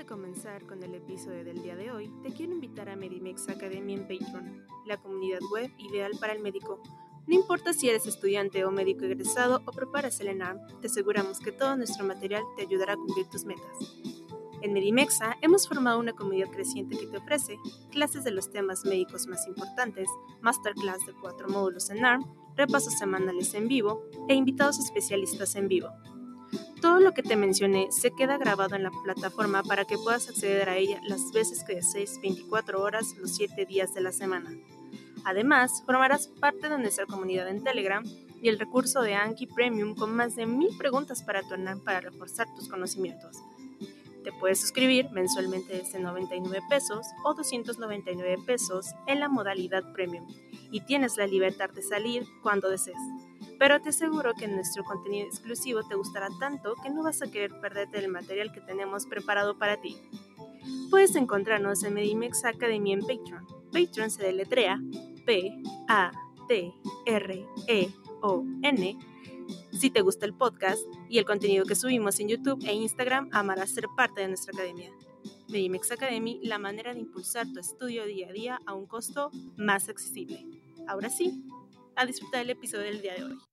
de comenzar con el episodio del día de hoy, te quiero invitar a Medimex Academy en Patreon, la comunidad web ideal para el médico. No importa si eres estudiante o médico egresado o preparas el ENARM, te aseguramos que todo nuestro material te ayudará a cumplir tus metas. En Medimexa hemos formado una comunidad creciente que te ofrece clases de los temas médicos más importantes, masterclass de cuatro módulos en ARM, repasos semanales en vivo e invitados especialistas en vivo. Todo lo que te mencioné se queda grabado en la plataforma para que puedas acceder a ella las veces que desees 24 horas los 7 días de la semana. Además, formarás parte de nuestra comunidad en Telegram y el recurso de Anki Premium con más de mil preguntas para tu para reforzar tus conocimientos. Te puedes suscribir mensualmente desde 99 pesos o 299 pesos en la modalidad Premium y tienes la libertad de salir cuando desees. Pero te aseguro que nuestro contenido exclusivo te gustará tanto que no vas a querer perderte el material que tenemos preparado para ti. Puedes encontrarnos en Medimex Academy en Patreon. Patreon se deletrea P-A-T-R-E-O-N. Si te gusta el podcast y el contenido que subimos en YouTube e Instagram, amarás ser parte de nuestra academia. Medimex Academy, la manera de impulsar tu estudio día a día a un costo más accesible. Ahora sí, a disfrutar el episodio del día de hoy.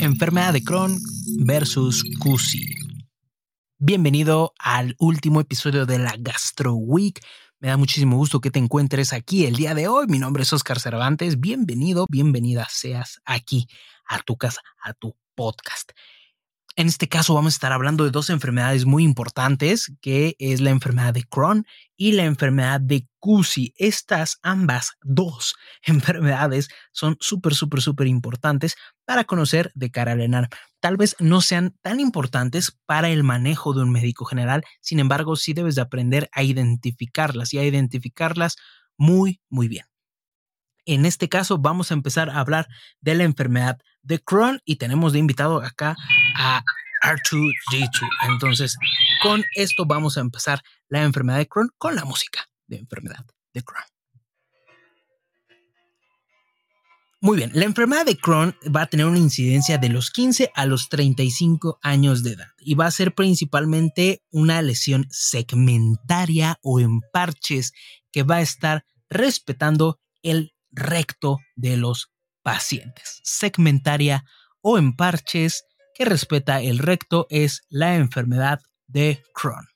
Enfermedad de Crohn versus CUSI. Bienvenido al último episodio de la Gastro Week. Me da muchísimo gusto que te encuentres aquí el día de hoy. Mi nombre es Oscar Cervantes. Bienvenido, bienvenida seas aquí a tu casa, a tu podcast. En este caso vamos a estar hablando de dos enfermedades muy importantes, que es la enfermedad de Crohn y la enfermedad de CUSI. Estas ambas dos enfermedades son súper, súper, súper importantes para conocer de cara al ENAR. Tal vez no sean tan importantes para el manejo de un médico general, sin embargo, sí debes de aprender a identificarlas y a identificarlas muy, muy bien. En este caso vamos a empezar a hablar de la enfermedad de Crohn y tenemos de invitado acá a R2D2. Entonces, con esto vamos a empezar la enfermedad de Crohn con la música de enfermedad de Crohn. Muy bien, la enfermedad de Crohn va a tener una incidencia de los 15 a los 35 años de edad y va a ser principalmente una lesión segmentaria o en parches que va a estar respetando el recto de los pacientes. Segmentaria o en parches que respeta el recto es la enfermedad de Crohn.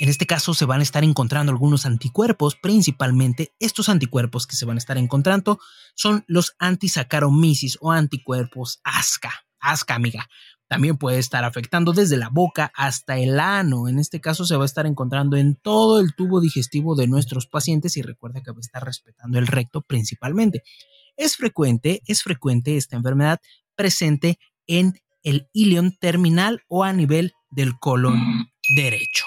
En este caso se van a estar encontrando algunos anticuerpos, principalmente estos anticuerpos que se van a estar encontrando son los antisaccharomyces o anticuerpos ASCA. ASCA, amiga. También puede estar afectando desde la boca hasta el ano. En este caso se va a estar encontrando en todo el tubo digestivo de nuestros pacientes y recuerda que va a estar respetando el recto principalmente. Es frecuente, es frecuente esta enfermedad presente en el ilion terminal o a nivel del colon derecho.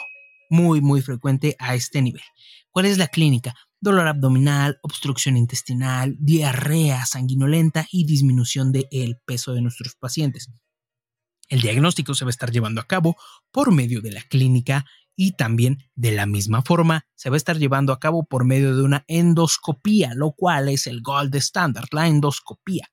Muy, muy frecuente a este nivel. ¿Cuál es la clínica? Dolor abdominal, obstrucción intestinal, diarrea sanguinolenta y disminución del peso de nuestros pacientes. El diagnóstico se va a estar llevando a cabo por medio de la clínica y también de la misma forma se va a estar llevando a cabo por medio de una endoscopía, lo cual es el gold standard, la endoscopía.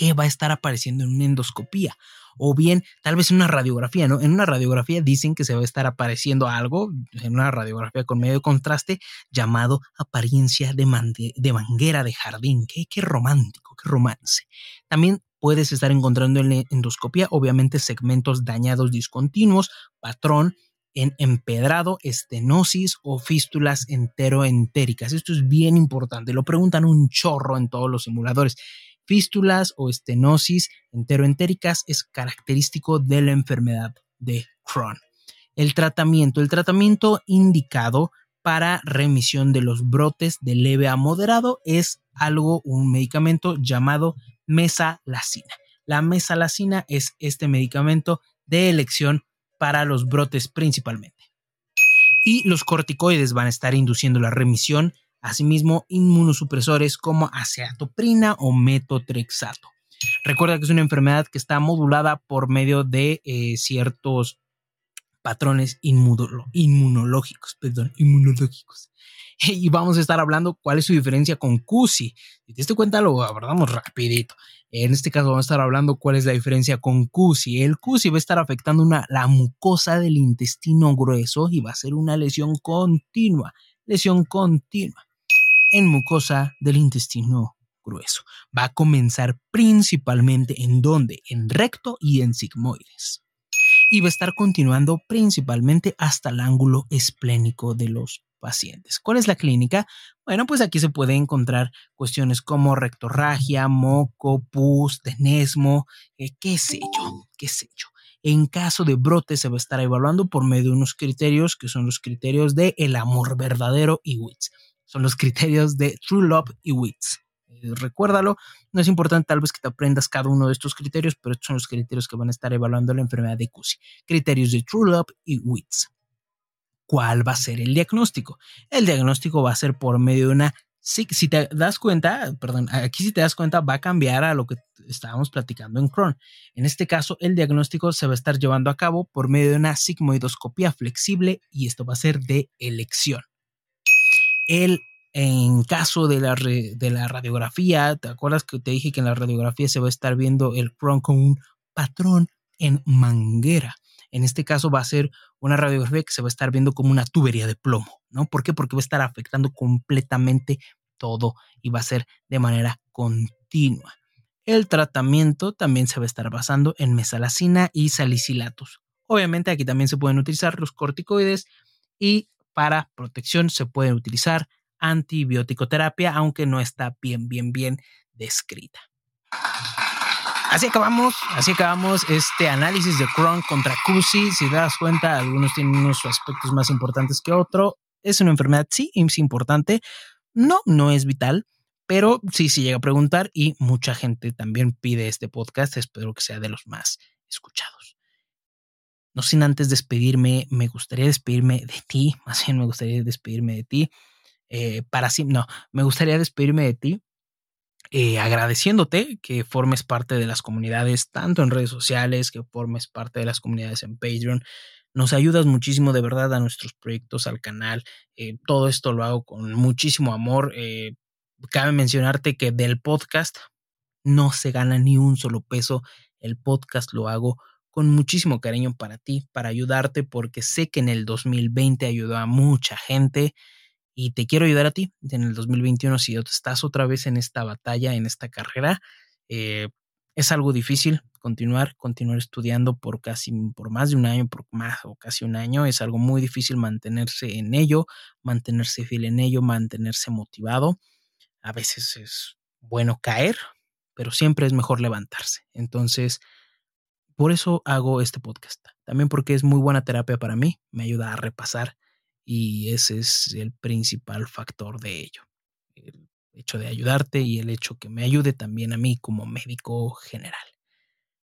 ¿Qué va a estar apareciendo en una endoscopía? O bien, tal vez en una radiografía, ¿no? En una radiografía dicen que se va a estar apareciendo algo, en una radiografía con medio de contraste, llamado apariencia de, manguera de jardín. Qué, qué romántico, qué romance. También puedes estar encontrando en la endoscopía, obviamente, segmentos dañados discontinuos, patrón, en empedrado, estenosis o fístulas enteroentéricas. Esto es bien importante, lo preguntan un chorro en todos los simuladores. Fístulas o estenosis enteroentéricas es característico de la enfermedad de Crohn. El tratamiento, el tratamiento indicado para remisión de los brotes de leve a moderado es algo, un medicamento llamado mesalacina. La mesalacina es este medicamento de elección para los brotes principalmente. Y los corticoides van a estar induciendo la remisión, asimismo inmunosupresores como aceatoprina o metotrexato. Recuerda que es una enfermedad que está modulada por medio de eh, ciertos patrones inmunológicos, perdón, inmunológicos. Y vamos a estar hablando cuál es su diferencia con CUSI. Si te diste cuenta, lo abordamos rapidito. En este caso vamos a estar hablando cuál es la diferencia con CUSI. El CUSI va a estar afectando una, la mucosa del intestino grueso y va a ser una lesión continua. Lesión continua en mucosa del intestino grueso. Va a comenzar principalmente en donde? En recto y en sigmoides. Y va a estar continuando principalmente hasta el ángulo esplénico de los pacientes. ¿Cuál es la clínica? Bueno, pues aquí se puede encontrar cuestiones como rectorragia, moco, pus, tenesmo, eh, qué sé yo, qué sé yo. En caso de brote se va a estar evaluando por medio de unos criterios que son los criterios de el amor verdadero y WITS. Son los criterios de True Love y WITS. Eh, recuérdalo, no es importante tal vez que te aprendas cada uno de estos criterios, pero estos son los criterios que van a estar evaluando la enfermedad de CUSI. Criterios de True Love y WITS cuál va a ser el diagnóstico. El diagnóstico va a ser por medio de una si, si, te das cuenta, perdón, aquí si te das cuenta va a cambiar a lo que estábamos platicando en Crohn. En este caso, el diagnóstico se va a estar llevando a cabo por medio de una sigmoidoscopía flexible y esto va a ser de elección. El, en caso de la, de la radiografía, ¿te acuerdas que te dije que en la radiografía se va a estar viendo el Crohn con un patrón en manguera? En este caso va a ser una radiografía que se va a estar viendo como una tubería de plomo, ¿no? ¿Por qué? Porque va a estar afectando completamente todo y va a ser de manera continua. El tratamiento también se va a estar basando en mesalacina y salicilatos. Obviamente aquí también se pueden utilizar los corticoides y para protección se puede utilizar terapia, aunque no está bien, bien, bien descrita. Así acabamos, así acabamos este análisis de Crohn contra CUSI. Si te das cuenta, algunos tienen unos aspectos más importantes que otro. Es una enfermedad, sí, es importante. No, no es vital, pero sí, sí llega a preguntar y mucha gente también pide este podcast. Espero que sea de los más escuchados. No sin antes despedirme, me gustaría despedirme de ti, más bien me gustaría despedirme de ti. Eh, para sí, no, me gustaría despedirme de ti eh, agradeciéndote que formes parte de las comunidades, tanto en redes sociales, que formes parte de las comunidades en Patreon. Nos ayudas muchísimo de verdad a nuestros proyectos, al canal. Eh, todo esto lo hago con muchísimo amor. Cabe mencionarte que del podcast no se gana ni un solo peso. El podcast lo hago con muchísimo cariño para ti, para ayudarte, porque sé que en el 2020 ayudó a mucha gente y te quiero ayudar a ti en el 2021 si estás otra vez en esta batalla, en esta carrera. Eh, es algo difícil continuar, continuar estudiando por casi, por más de un año, por más o casi un año. Es algo muy difícil mantenerse en ello, mantenerse fiel en ello, mantenerse motivado. A veces es bueno caer, pero siempre es mejor levantarse. Entonces, por eso hago este podcast. También porque es muy buena terapia para mí, me ayuda a repasar y ese es el principal factor de ello. El hecho de ayudarte y el hecho que me ayude también a mí como médico general.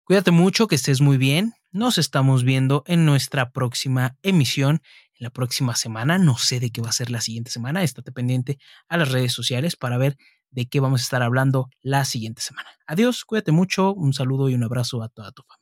Cuídate mucho, que estés muy bien. Nos estamos viendo en nuestra próxima emisión, en la próxima semana. No sé de qué va a ser la siguiente semana. Estate pendiente a las redes sociales para ver de qué vamos a estar hablando la siguiente semana. Adiós, cuídate mucho, un saludo y un abrazo a toda tu familia.